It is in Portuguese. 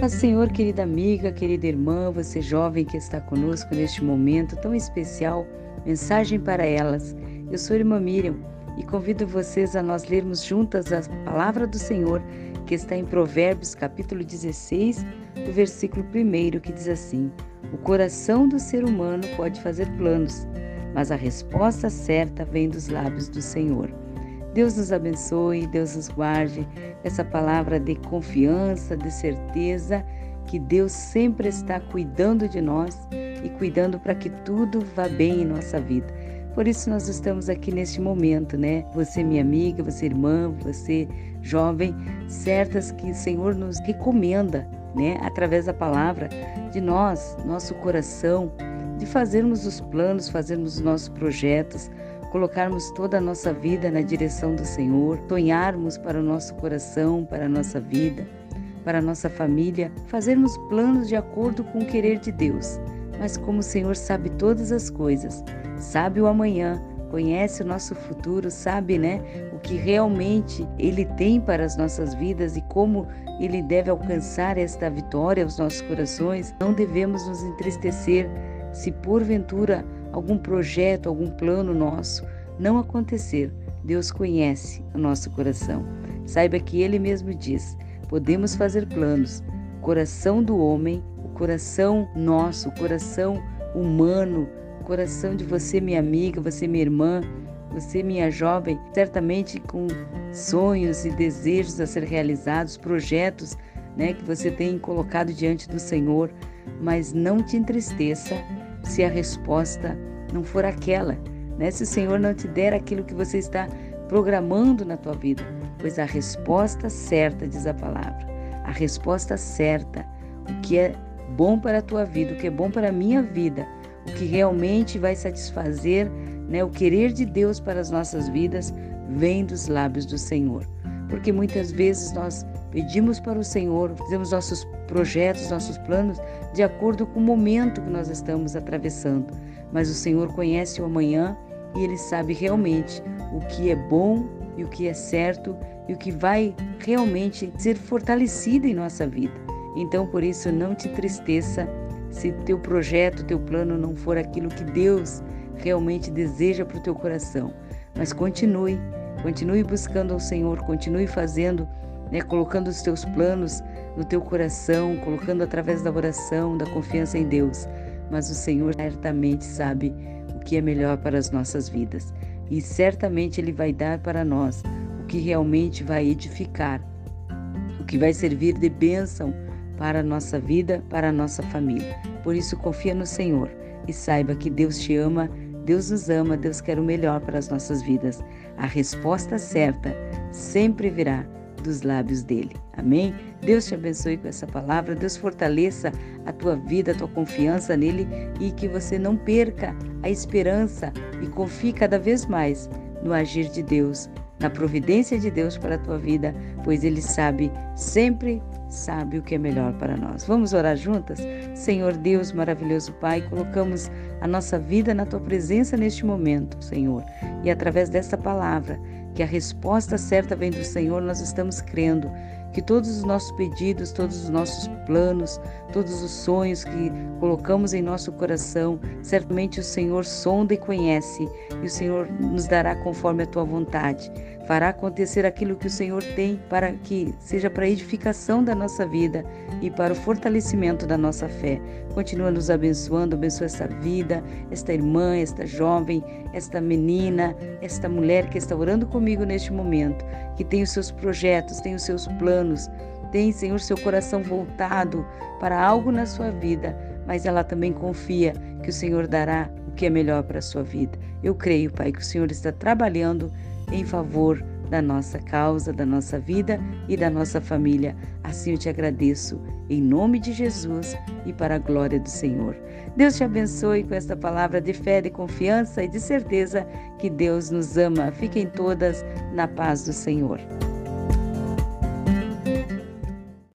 Paz Senhor, querida amiga, querida irmã, você jovem que está conosco neste momento tão especial, mensagem para elas. Eu sou irmã Miriam e convido vocês a nós lermos juntas a palavra do Senhor que está em Provérbios capítulo 16, do versículo 1, que diz assim: O coração do ser humano pode fazer planos, mas a resposta certa vem dos lábios do Senhor. Deus nos abençoe, Deus nos guarde, essa palavra de confiança, de certeza que Deus sempre está cuidando de nós e cuidando para que tudo vá bem em nossa vida. Por isso nós estamos aqui neste momento, né? Você minha amiga, você irmã, você jovem, certas que o Senhor nos recomenda, né, através da palavra de nós, nosso coração, de fazermos os planos, fazermos os nossos projetos, colocarmos toda a nossa vida na direção do Senhor, sonharmos para o nosso coração, para a nossa vida, para a nossa família, fazermos planos de acordo com o querer de Deus. Mas como o Senhor sabe todas as coisas, sabe o amanhã, conhece o nosso futuro, sabe, né, o que realmente ele tem para as nossas vidas e como ele deve alcançar esta vitória aos nossos corações, não devemos nos entristecer se porventura algum projeto, algum plano nosso não acontecer. Deus conhece o nosso coração. Saiba que ele mesmo diz: podemos fazer planos. O coração do homem, o coração nosso, o coração humano, coração de você, minha amiga, você, minha irmã, você, minha jovem, certamente com sonhos e desejos a ser realizados, projetos né, que você tem colocado diante do Senhor, mas não te entristeça se a resposta não for aquela, né? se o Senhor não te der aquilo que você está programando na tua vida, pois a resposta certa, diz a palavra, a resposta certa, o que é bom para a tua vida, o que é bom para a minha vida, o que realmente vai satisfazer né, o querer de Deus para as nossas vidas, vem dos lábios do Senhor. Porque muitas vezes nós pedimos para o Senhor, fazemos nossos projetos, nossos planos de acordo com o momento que nós estamos atravessando. Mas o Senhor conhece o amanhã e Ele sabe realmente o que é bom e o que é certo e o que vai realmente ser fortalecido em nossa vida. Então, por isso, não te tristeça se teu projeto, teu plano não for aquilo que Deus realmente deseja para o teu coração. Mas continue, continue buscando ao Senhor, continue fazendo, né, colocando os teus planos no teu coração, colocando através da oração, da confiança em Deus. Mas o Senhor certamente sabe o que é melhor para as nossas vidas e certamente Ele vai dar para nós o que realmente vai edificar, o que vai servir de bênção para a nossa vida, para a nossa família. Por isso, confia no Senhor e saiba que Deus te ama, Deus nos ama, Deus quer o melhor para as nossas vidas. A resposta certa sempre virá dos lábios dele. Amém? Deus te abençoe com essa palavra, Deus fortaleça a tua vida, a tua confiança nele e que você não perca a esperança e confie cada vez mais no agir de Deus, na providência de Deus para a tua vida, pois ele sabe sempre sabe o que é melhor para nós. Vamos orar juntas? Senhor Deus, maravilhoso Pai, colocamos a nossa vida na tua presença neste momento, Senhor. E através desta palavra, que a resposta certa vem do Senhor, nós estamos crendo que todos os nossos pedidos, todos os nossos planos, todos os sonhos que colocamos em nosso coração, certamente o Senhor sonda e conhece, e o Senhor nos dará conforme a tua vontade. Fará acontecer aquilo que o Senhor tem para que seja para a edificação da nossa vida e para o fortalecimento da nossa fé. Continua nos abençoando, abençoa essa vida, esta irmã, esta jovem, esta menina, esta mulher que está orando comigo neste momento, que tem os seus projetos, tem os seus planos, tem, Senhor, seu coração voltado para algo na sua vida, mas ela também confia que o Senhor dará o que é melhor para a sua vida. Eu creio, Pai, que o Senhor está trabalhando em favor da nossa causa, da nossa vida e da nossa família. Assim eu te agradeço, em nome de Jesus e para a glória do Senhor. Deus te abençoe com esta palavra de fé, de confiança e de certeza que Deus nos ama. Fiquem todas na paz do Senhor.